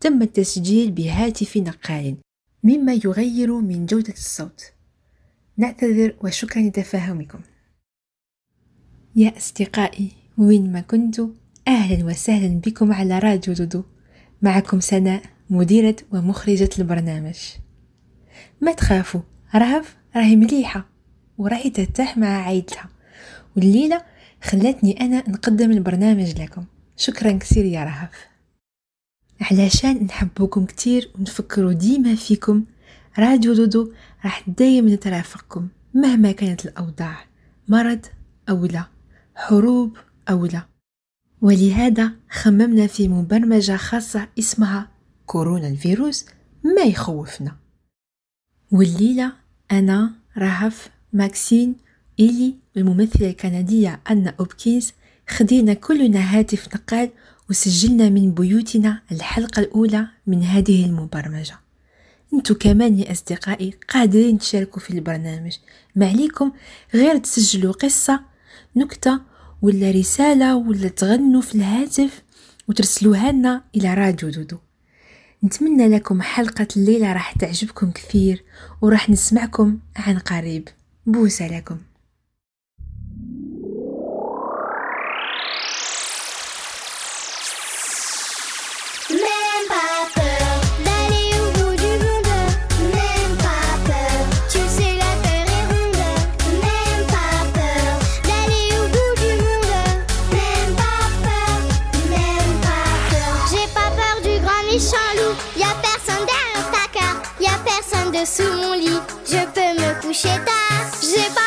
تم التسجيل بهاتف نقال مما يغير من جودة الصوت. نعتذر وشكرا لتفاهمكم. يا أصدقائي وين ما كنتوا أهلا وسهلا بكم على راديو دودو. معكم سناء مديرة ومخرجة البرنامج. ما تخافوا رهف راهي مليحة وراهي ترتاح مع عائلتها. والليلة خلتني أنا نقدم البرنامج لكم. شكرا كثير يا رهف. علشان نحبوكم كتير ونفكروا ديما فيكم. راديو دودو راح دايما ترافقكم مهما كانت الأوضاع مرض أو لا حروب أو لا. ولهذا خممنا في مبرمجة خاصة اسمها كورونا الفيروس ما يخوفنا. والليلة أنا رهف ماكسين إيلي والممثلة الكندية أنا أوبكينز خدينا كلنا هاتف نقال وسجلنا من بيوتنا الحلقة الأولى من هذه المبرمجة. أنتو كمان يا أصدقائي قادرين تشاركوا في البرنامج. ما عليكم غير تسجلوا قصة نكتة ولا رسالة ولا تغنوا في الهاتف وترسلوها لنا إلى راديو دودو. نتمنى لكم حلقة الليلة راح تعجبكم كثير وراح نسمعكم عن قريب. بوسة لكم. Dessous mon lit. Je peux me coucher tard. J'ai pas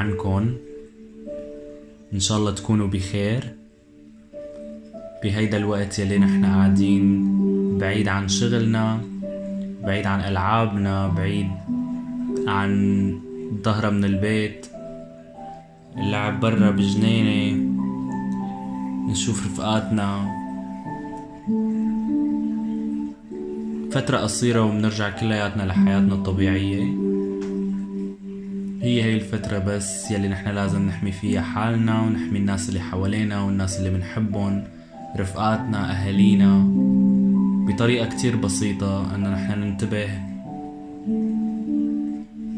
عنكم. إن شاء الله تكونوا بخير. بهيدا الوقت يلي نحن قاعدين بعيد عن شغلنا بعيد عن ألعابنا بعيد عن الظهرة من البيت اللعب برا بجنينة نشوف رفقاتنا. فترة قصيرة وبنرجع كلياتنا لحياتنا الطبيعية. هي هي الفترة بس يلي نحن لازم نحمي فيها حالنا ونحمي الناس اللي حوالينا والناس اللي بنحبهم رفقاتنا أهالينا. بطريقة كتير بسيطة أنه نحن ننتبه.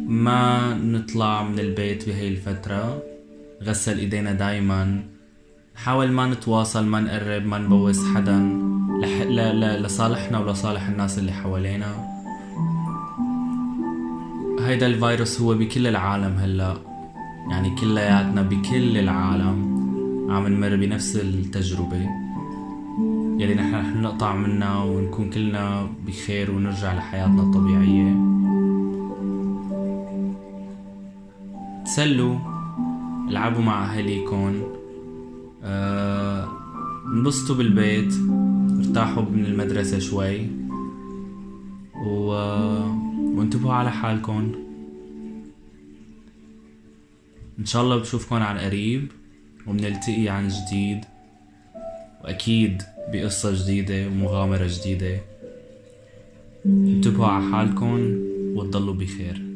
ما نطلع من البيت بهي الفترة غسل إيدينا دايما. نحاول ما نتواصل ما نقرب ما نبوس حدا. لح... ل... ل... لصالحنا ولصالح الناس اللي حوالينا. هيدا الفيروس هو بكل العالم هلا. يعني كلياتنا بكل العالم عم نمر بنفس التجربة يلي نحن رح نقطع منها ونكون كلنا بخير ونرجع لحياتنا الطبيعية. تسلوا العبوا مع أهاليكم آه، انبسطوا بالبيت ارتاحوا من المدرسة شوي. و... وانتبهوا على حالكم. إن شاء الله بشوفكم عن قريب وبنلتقي عن جديد. وأكيد بقصة جديدة ومغامرة جديدة. انتبهوا على حالكم وتضلوا بخير.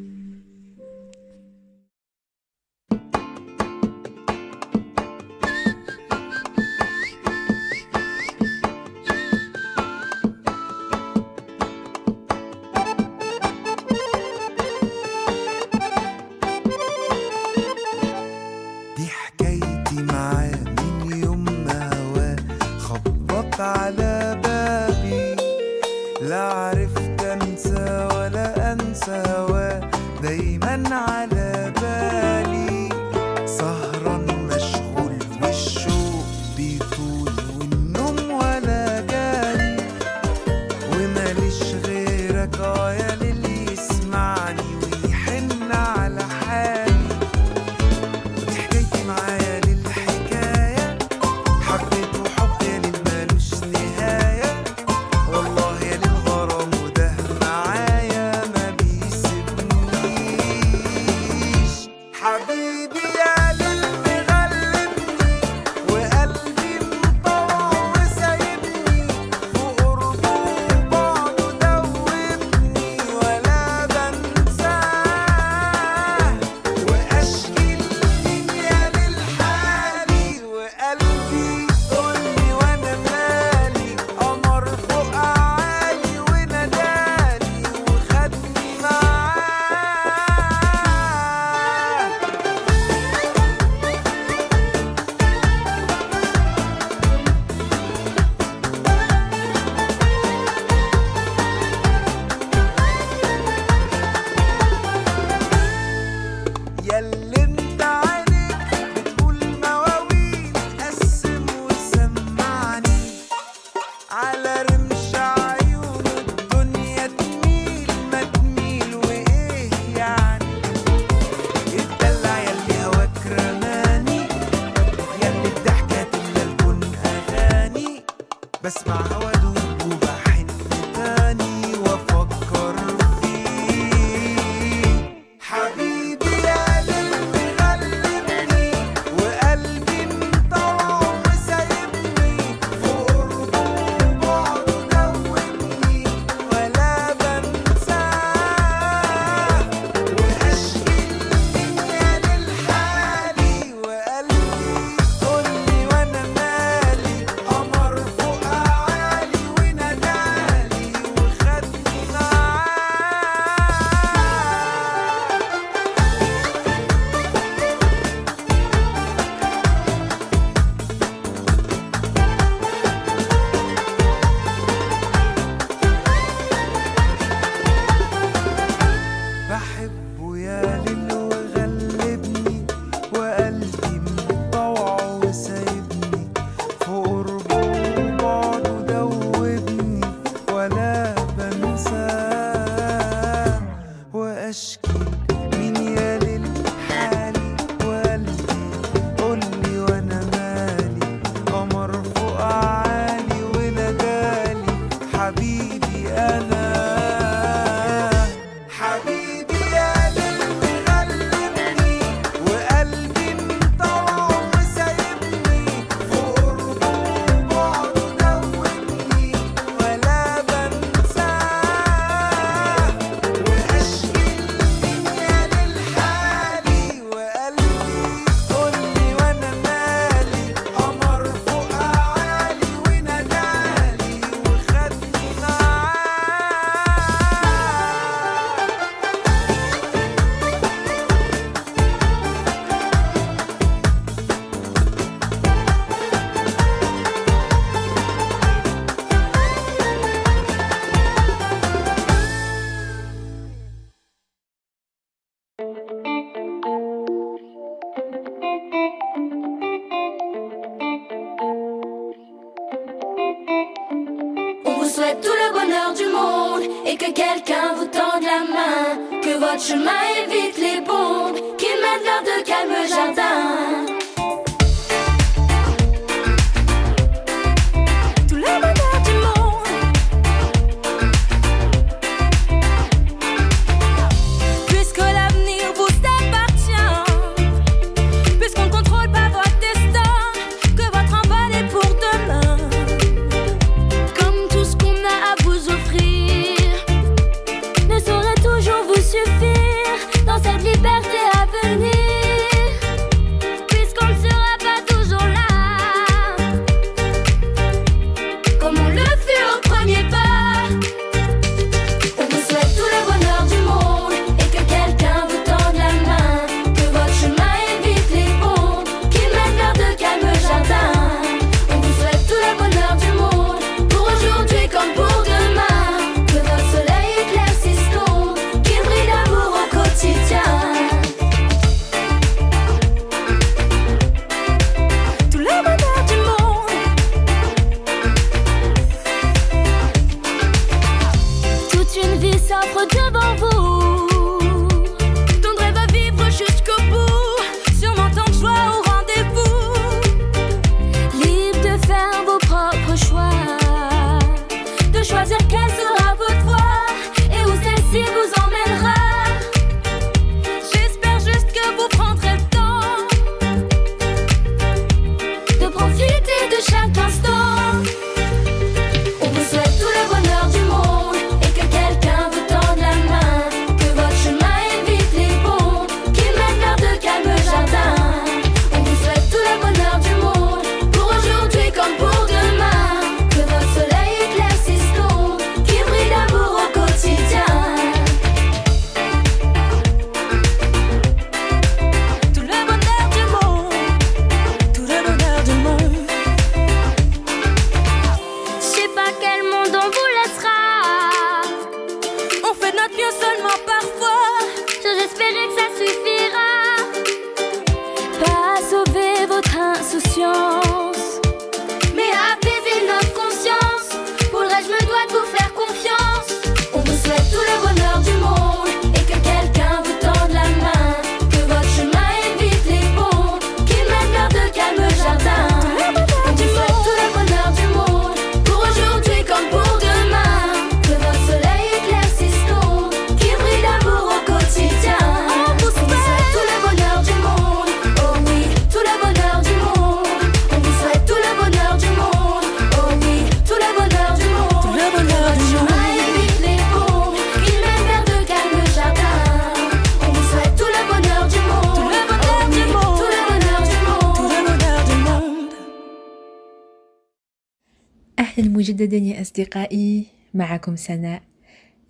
أصدقائي معكم سناء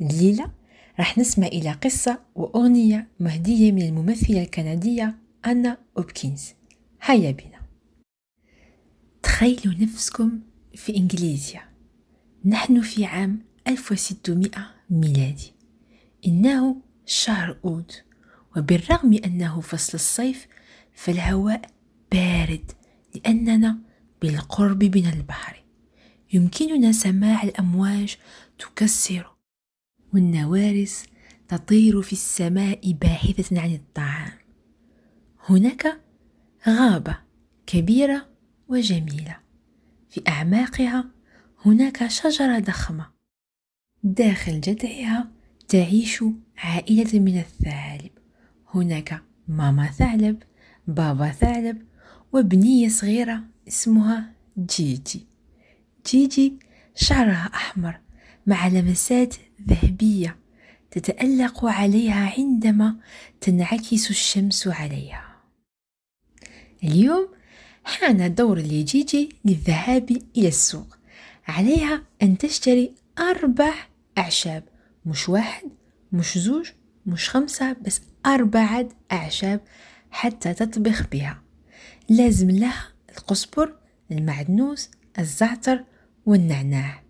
الليلة راح نسمع إلى قصة وأغنية مهدية من الممثلة الكندية أنا أوبكنز هيا بنا. تخيلوا نفسكم في إنجليزيا. نحن في عام 1600 ميلادي. إنه شهر أوت وبالرغم أنه فصل الصيف فالهواء بارد لأننا بالقرب من البحر. يمكننا سماع الأمواج تكسر والنوارس تطير في السماء باحثة عن الطعام. هناك غابة كبيرة وجميلة. في أعماقها هناك شجرة ضخمة. داخل جذعها تعيش عائلة من الثعالب هناك ماما ثعلب بابا ثعلب وبنية صغيرة اسمها جيجي. جيجي شعرها أحمر مع لمسات ذهبية تتألق عليها عندما تنعكس الشمس عليها. اليوم حان دور لجيجي للذهاب إلى السوق. عليها أن تشتري أربع أعشاب مش واحد مش زوج مش خمسة بس أربعة أعشاب حتى تطبخ بها. لازم لها القزبر المعدنوس الزعتر والنعناع.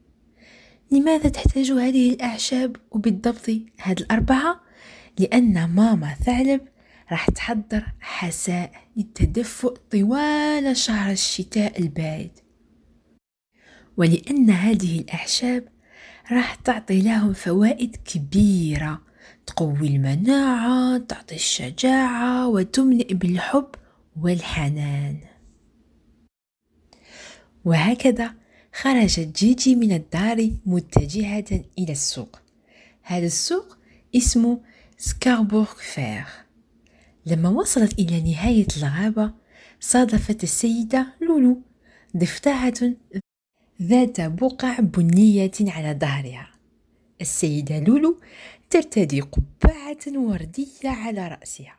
لماذا تحتاج هذه الأعشاب وبالضبط هذه الأربعة؟ لأن ماما ثعلب راح تحضر حساء للتدفؤ طوال شهر الشتاء البارد. ولأن هذه الأعشاب راح تعطي لهم فوائد كبيرة. تقوي المناعة تعطي الشجاعة وتملئ بالحب والحنان. وهكذا خرجت جيجي من الدار متجهة إلى السوق. هذا السوق اسمه سكاربورغ فير. لما وصلت إلى نهاية الغابة صادفت السيدة لولو ضفدعة ذات بقع بنية على ظهرها. السيدة لولو ترتدي قبعة وردية على رأسها.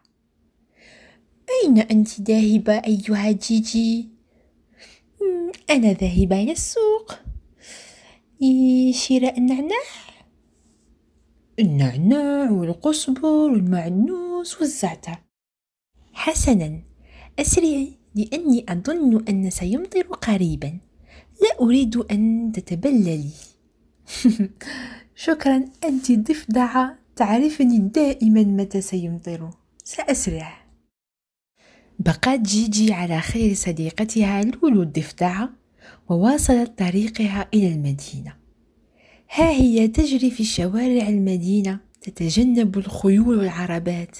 أين أنت ذاهبة أيها جيجي؟ "مم، أنا ذاهبة إلى السوق. لشراء النعناع. النعناع والقزبر والمعنوس والزعتر. حسنا أسرعي لأني أظن أن سيمطر قريبا. لا أريد أن تتبللي. شكرا أنت ضفدعة تعرفني دائما متى سيمطر. سأسرع. بقت جيجي على خير صديقتها لولو الضفدعة وواصلت طريقها إلى المدينة. ها هي تجري في شوارع المدينة تتجنب الخيول والعربات.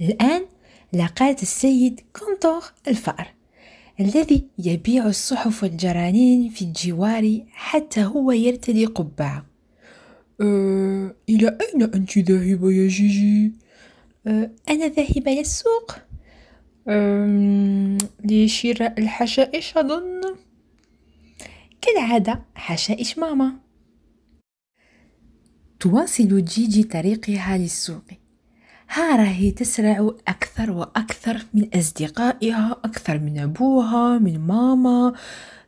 الآن لقات السيد كونتور الفأر الذي يبيع الصحف والجرانين في الجوار حتى هو يرتدي قبعة. أه، إلى أين أنت ذاهبة يا جيجي؟ أه، أنا ذاهبة إلى السوق أم، لشراء الحشائش أظن. كالعادة حشائش ماما. تواصل جيجي طريقها للسوق. ها راهي تسرع أكثر وأكثر من أصدقائها أكثر من أبوها من ماما.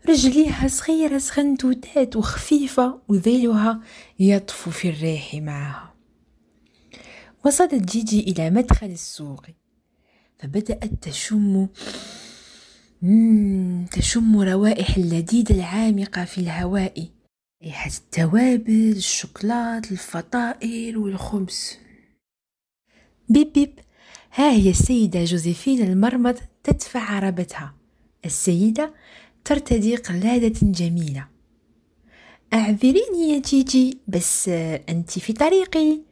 رجليها صغيرة صغنتوتات وخفيفة وذيلها يطفو في الريح معها. وصلت جيجي إلى مدخل السوق. فبدأت تشم تشم روائح اللذيذ العامقة في الهواء. ريحة التوابل الشوكولات الفطائر والخبز. بيب بيب ها هي السيدة جوزيفين المرمط تدفع عربتها. السيدة ترتدي قلادة جميلة. أعذريني يا جيجي بس آه، أنت في طريقي.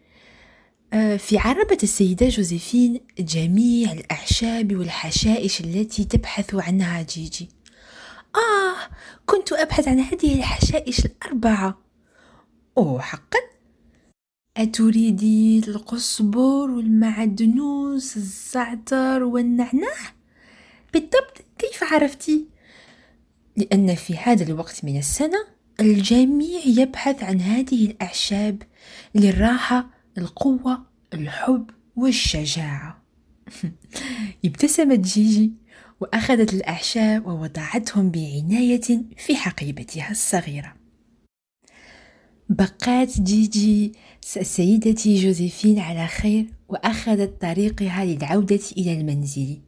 في عربة السيدة جوزيفين جميع الأعشاب والحشائش التي تبحث عنها جيجي. آه كنت أبحث عن هذه الحشائش الأربعة. أوه حقا؟ أتريدي القصبر والمعدنوس الزعتر والنعناع؟ بالضبط كيف عرفتي؟ لأن في هذا الوقت من السنة الجميع يبحث عن هذه الأعشاب للراحة القوة الحب والشجاعة. ابتسمت جيجي وأخذت الأعشاب ووضعتهم بعناية في حقيبتها الصغيرة. بقات جيجي سيدتي جوزيفين على خير وأخذت طريقها للعودة إلى المنزل.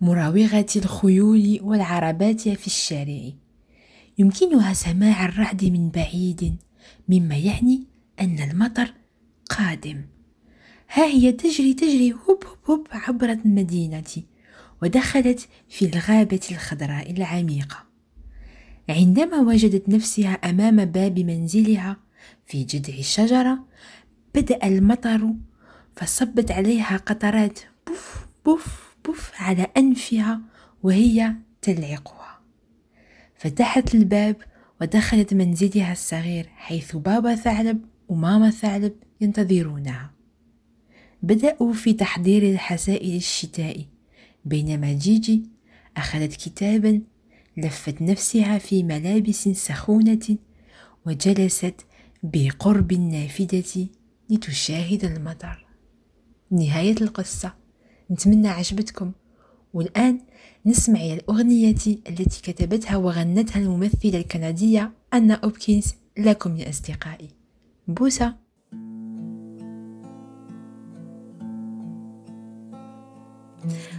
مراوغة الخيول والعربات في الشارع. يمكنها سماع الرعد من بعيد مما يعني أن المطر قادم. ها هي تجري تجري هوب هوب هوب عبر المدينة ودخلت في الغابة الخضراء العميقة. عندما وجدت نفسها أمام باب منزلها في جذع الشجرة بدأ المطر فصبت عليها قطرات بوف بوف بوف على أنفها وهي تلعقها. فتحت الباب ودخلت منزلها الصغير حيث بابا ثعلب وماما ثعلب ينتظرونها. بدأوا في تحضير الحسائل الشتاء بينما جيجي أخذت كتابا لفت نفسها في ملابس سخونة وجلست بقرب النافذة لتشاهد المطر. نهاية القصة. نتمنى عجبتكم. والآن نسمع إلى الأغنية التي كتبتها وغنتها الممثلة الكندية أنا أوبكنز لكم يا أصدقائي. Buzia!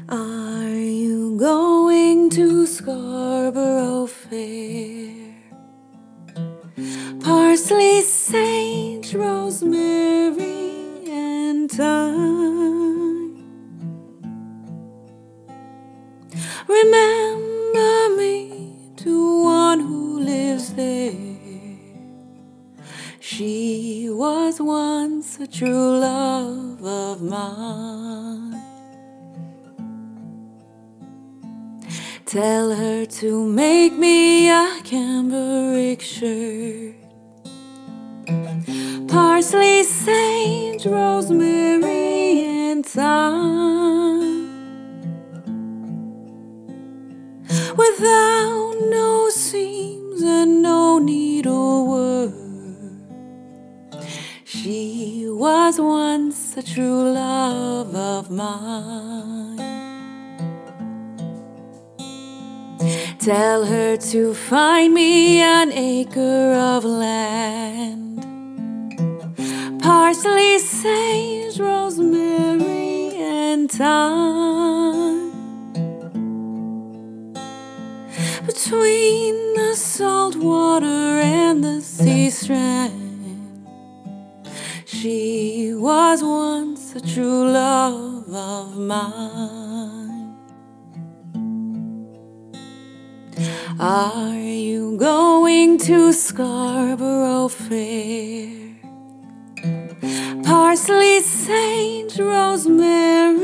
Are you going to Scarborough Fair? Parsley, sage, rosemary, and thyme. Remember me to one who lives there. She was once a true love of mine. Tell her to make me a cambric shirt. Parsley, sage, rosemary, and thyme. Without no seams and no needlework. She was once a true love of mine. Tell her to find me an acre of land. Parsley, sage, rosemary, and thyme. Between the salt water and the sea strand, she was once a true love of mine. Are you going to Scarborough Fair? Parsley, Saint Rosemary,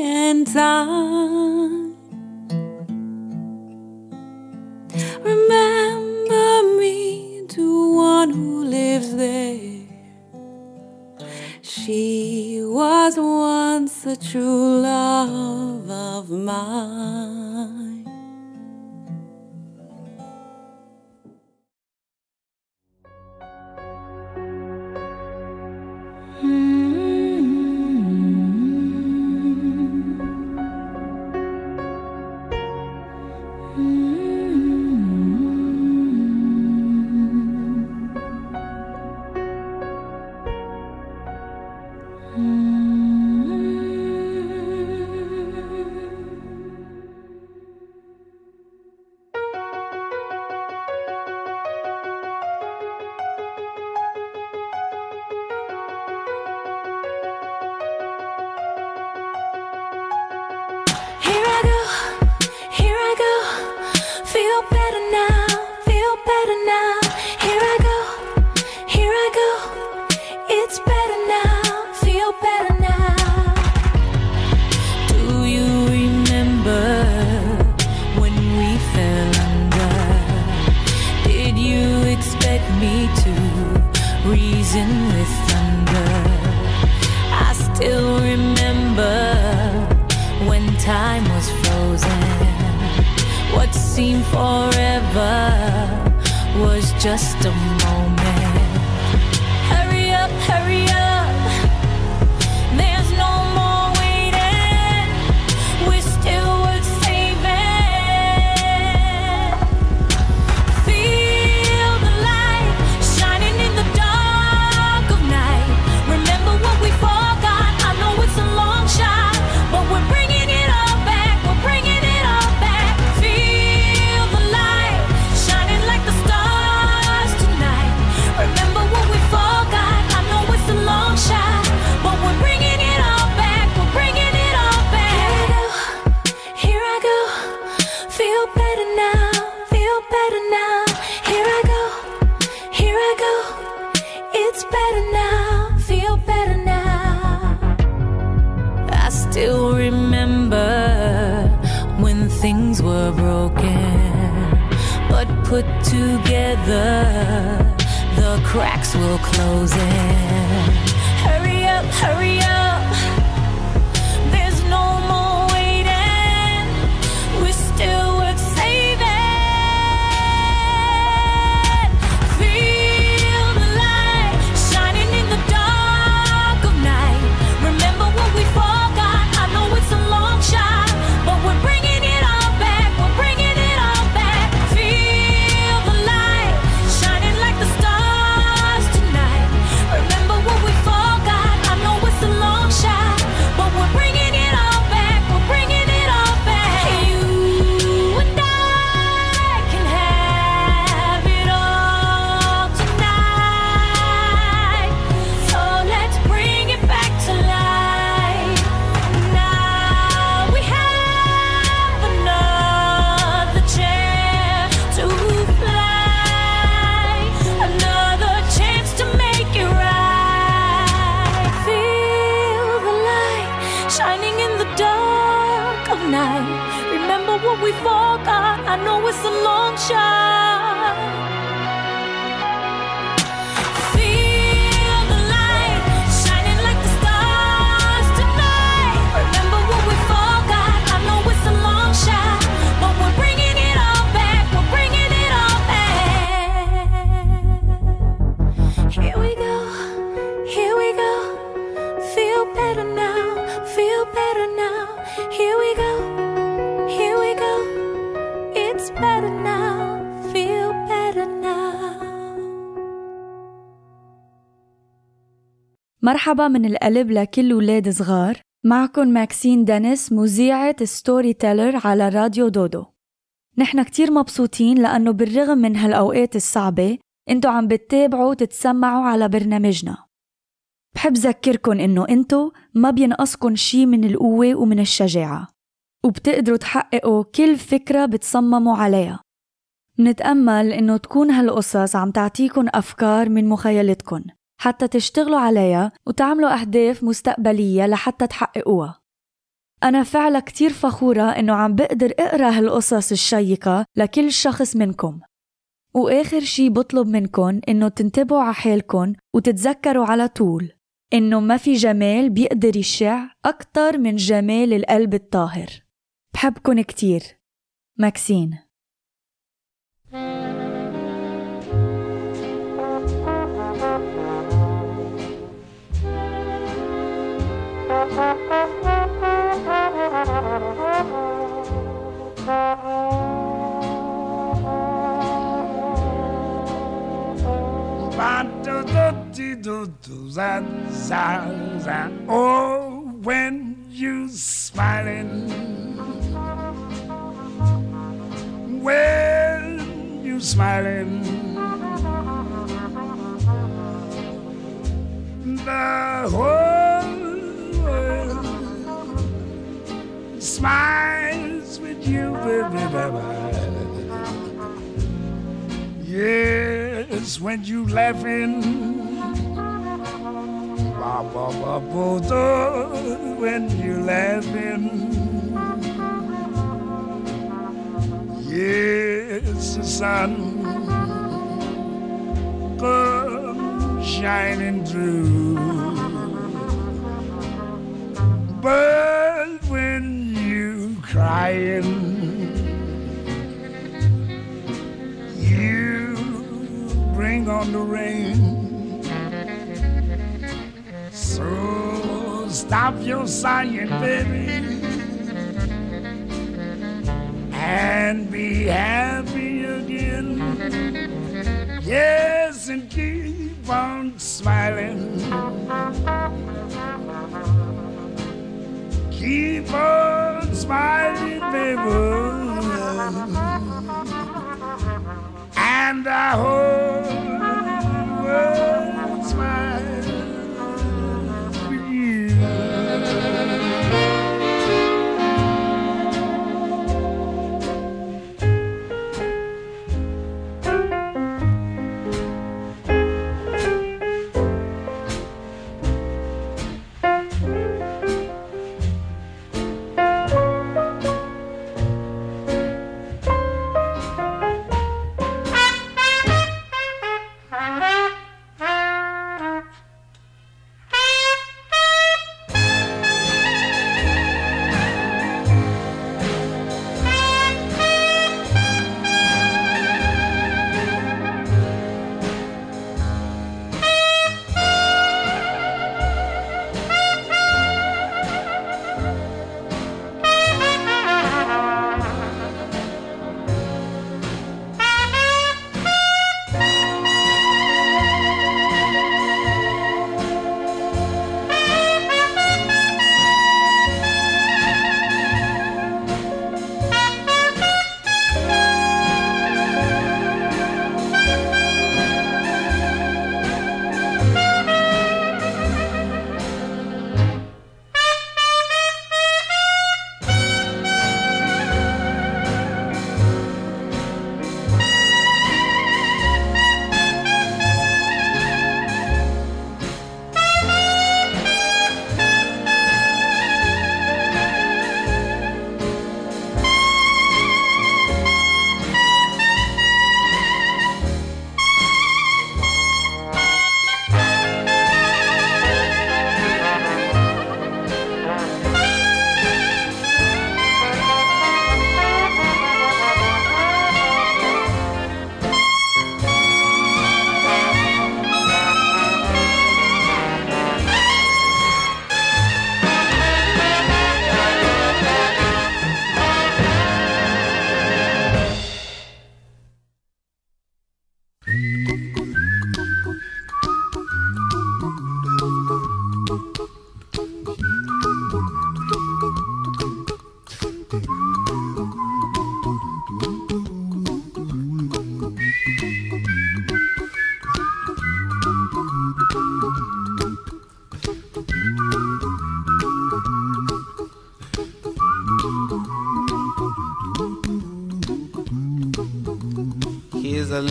and thyme. Remember me to one who lives there she was once a true love of mine. blazing with thunder. I still remember when time was frozen. What seemed forever was just a moment. together, the cracks will close in. مرحبا من القلب لكل ولاد صغار. معكم ماكسين دينيس مذيعة storyteller على راديو دودو. نحن كتير مبسوطين لأنه بالرغم من هالأوقات الصعبة إنتو عم بتتابعوا وتتسمعوا على برنامجنا. بحب ذكركن إنه إنتو ما بينقصكن شي من القوة ومن الشجاعة وبتقدروا تحققوا كل فكرة بتصمموا عليها. نتأمل إنه تكون هالقصص عم تعطيكن أفكار من مخيلتكن. حتى تشتغلوا عليها وتعملوا أهداف مستقبلية لحتى تحققوها. أنا فعلا كتير فخورة إنه عم بقدر أقرأ هالقصص الشيقة لكل شخص منكم. وآخر شي بطلب منكن إنه تنتبهوا على حالكن وتتذكروا على طول إنه ما في جمال بيقدر يشع أكتر من جمال القلب الطاهر. بحبكن كتير. ماكسين. Oh, when you're smiling, when you're smiling, the whole smiles with you, baby, baby. Yes, when you laughing. Ba, ba, ba, do, when you laughing. Yes, the sun comes shining through. But crying, you bring on the rain. So stop your sighing, baby, and be happy again. Yes, and keep on smiling. Keep on mighty and the whole world.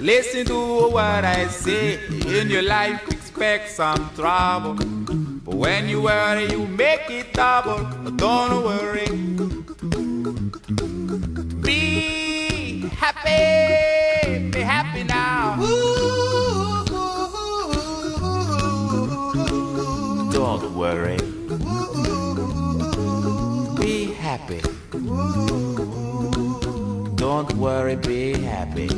Listen to what I say. In your life, expect some trouble. But when you worry, you make it double. Don't worry. Be happy. Be happy now. Don't worry. Be happy. Don't worry, be happy.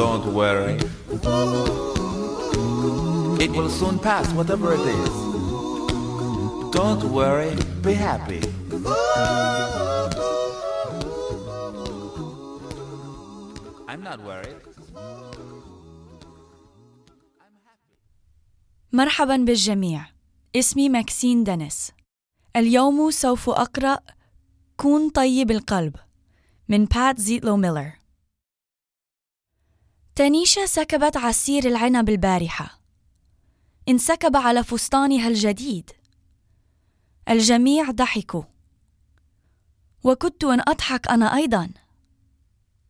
Don't worry. It will soon pass, whatever it is. Don't worry, be happy. I'm not worried. مرحبا بالجميع اسمي ماكسين دنس اليوم سوف أقرأ كون طيب القلب من بات زيتلو ميلر تانيشا سكبت عصير العنب البارحة. انسكب على فستانها الجديد. الجميع ضحكوا. وكدت أن أضحك أنا أيضا.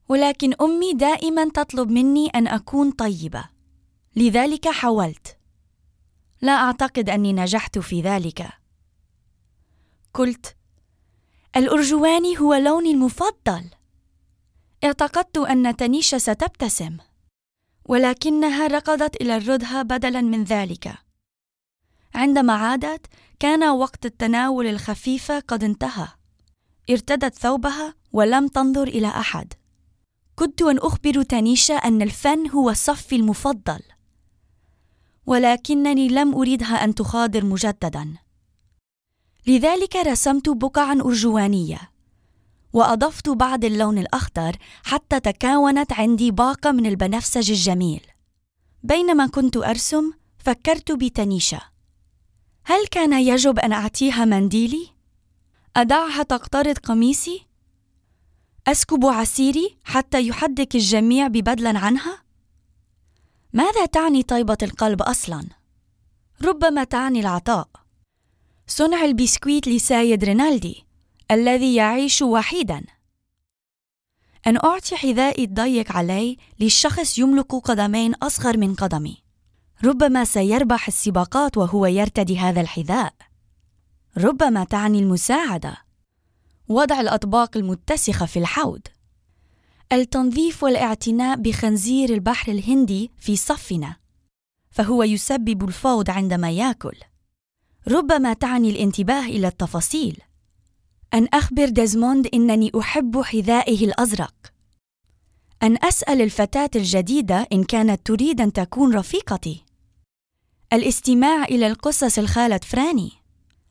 ولكن أمي دائما تطلب مني أن أكون طيبة. لذلك حاولت. لا أعتقد أني نجحت في ذلك. قلت الأرجواني هو لوني المفضل. اعتقدت أن تنيشا ستبتسم. ولكنها ركضت إلى الردهة بدلا من ذلك. عندما عادت كان وقت التناول الخفيف قد انتهى. ارتدت ثوبها ولم تنظر إلى أحد. كنت أن أخبر تانيشا أن الفن هو صفي المفضل. ولكنني لم أريدها أن تخاضر مجددا. لذلك رسمت بقعا أرجوانية. وأضفت بعض اللون الأخضر حتى تكونت عندي باقة من البنفسج الجميل بينما كنت أرسم فكرت بتنيشا هل كان يجب أن أعطيها منديلي؟ أدعها تقترض قميصي؟ أسكب عصيري حتى يضحك الجميع بدلا عنها؟ ماذا تعني طيبة القلب أصلا؟ ربما تعني العطاء صنع البسكويت لسايد رينالدي الذي يعيش وحيدا. أن أعطي حذائي الضيق علي لشخص يملك قدمين أصغر من قدمي. ربما سيربح السباقات وهو يرتدي هذا الحذاء. ربما تعني المساعدة. وضع الأطباق المتسخة في الحوض. التنظيف والاعتناء بخنزير البحر الهندي في صفنا. فهو يسبب الفوض عندما يأكل. ربما تعني الانتباه إلى التفاصيل. أن أخبر ديزموند إنني أحب حذائه الأزرق. أن أسأل الفتاة الجديدة إن كانت تريد أن تكون رفيقتي. الاستماع إلى القصص الخالة فراني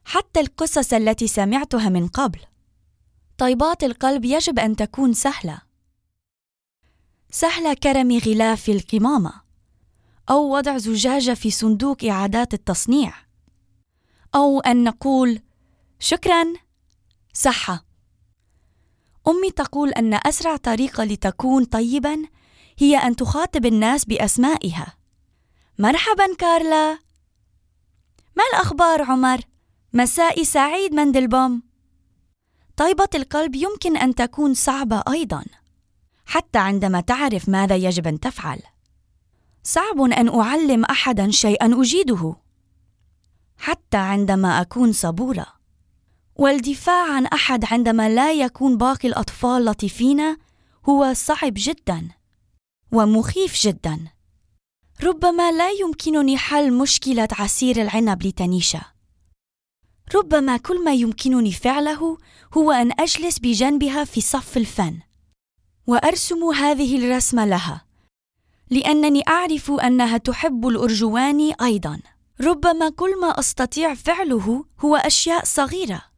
حتى القصص التي سمعتها من قبل. طيبات القلب يجب أن تكون سهلة. سهله كرم غلاف القمامة أو وضع زجاجة في صندوق إعادات التصنيع. أو أن نقول شكرا. صحة. أمي تقول أن أسرع طريقة لتكون طيبا هي أن تخاطب الناس بأسمائها. مرحبا كارلا. ما الأخبار عمر؟ مساء سعيد مندلبوم. طيبة القلب يمكن أن تكون صعبة أيضا حتى عندما تعرف ماذا يجب أن تفعل. صعب أن أعلم احدا شيئا أجيده حتى عندما أكون صبورة. والدفاع عن أحد عندما لا يكون باقي الأطفال لطيفين هو صعب جدا ومخيف جدا. ربما لا يمكنني حل مشكلة عصير العنب لتنيشا. ربما كل ما يمكنني فعله هو أن أجلس بجنبها في صف الفن وأرسم هذه الرسمة لها لأنني أعرف أنها تحب الأرجوان أيضا. ربما كل ما أستطيع فعله هو أشياء صغيرة.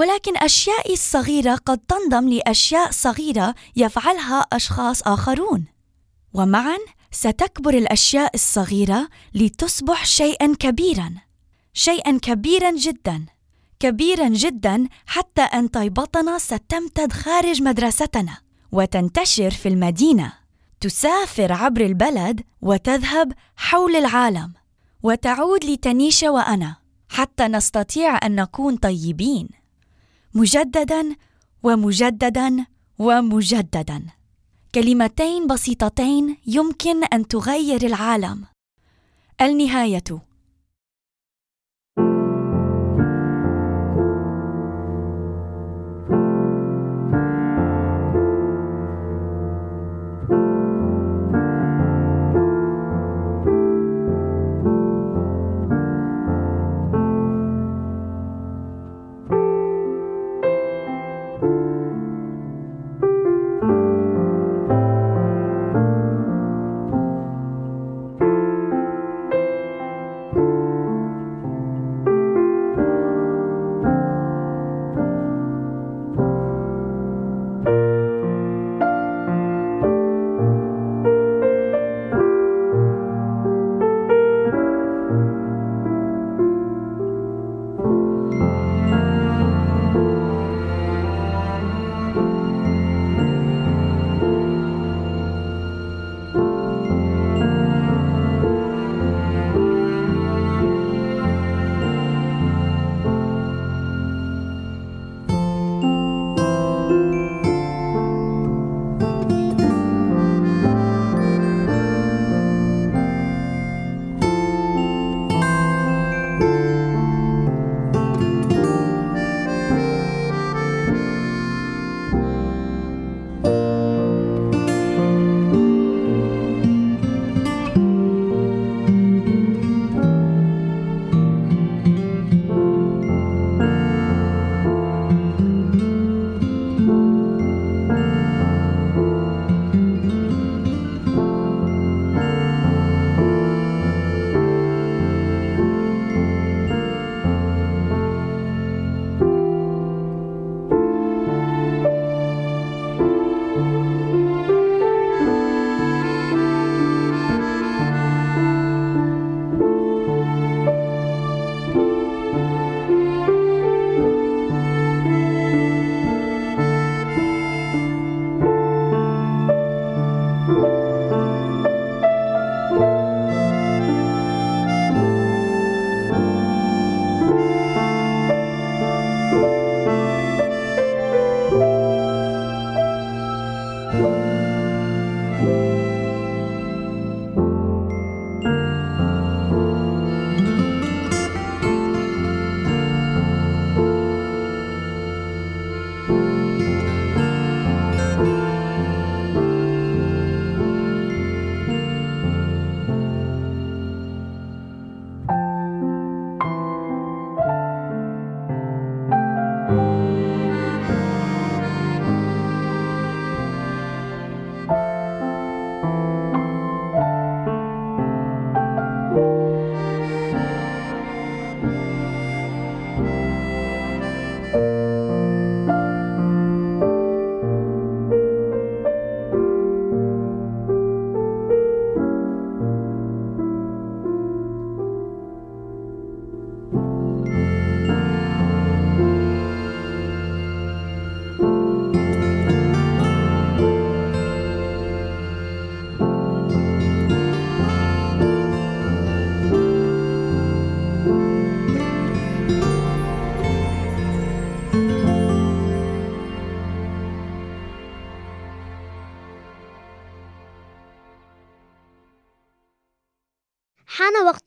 ولكن اشيائي الصغيره قد تنضم لأشياء صغيرة يفعلها أشخاص آخرون. ومعا ستكبر الأشياء الصغيرة لتصبح شيئا كبيرا. شيئا كبيرا جدا. كبيرا جدا حتى أن طيبتنا ستمتد خارج مدرستنا وتنتشر في المدينة. تسافر عبر البلد وتذهب حول العالم. وتعود لتنيشا وأنا حتى نستطيع أن نكون طيبين. مجددا ومجددا ومجددا. كلمتين بسيطتين يمكن أن تغير العالم. النهاية.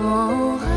哦。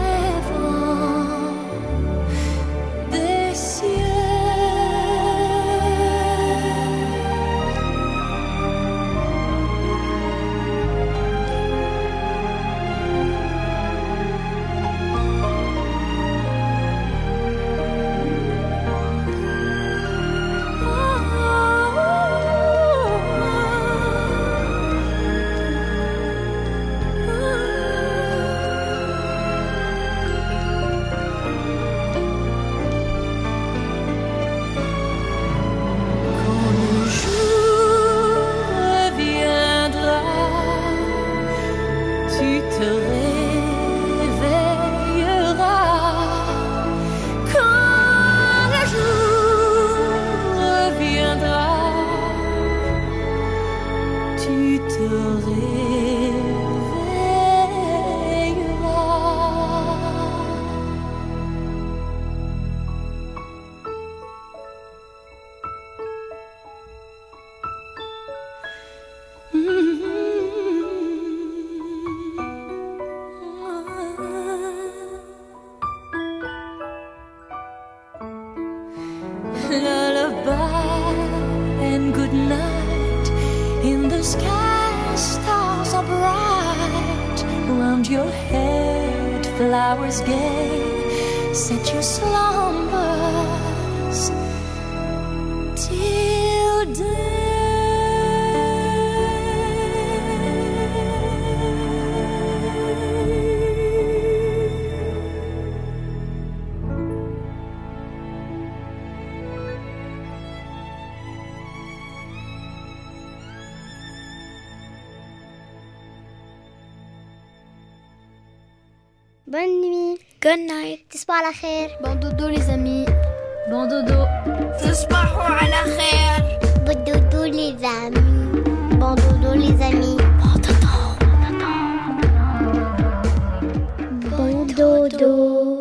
Sky, stars are bright. Around your head, flowers gay. Set your slumbers تصبحوا على خير. Bon dodo les amis. Bon dodo. تصبحوا على خير Bon dodo les amis. Bon dodo les amis. Bon dodo. Bon dodo.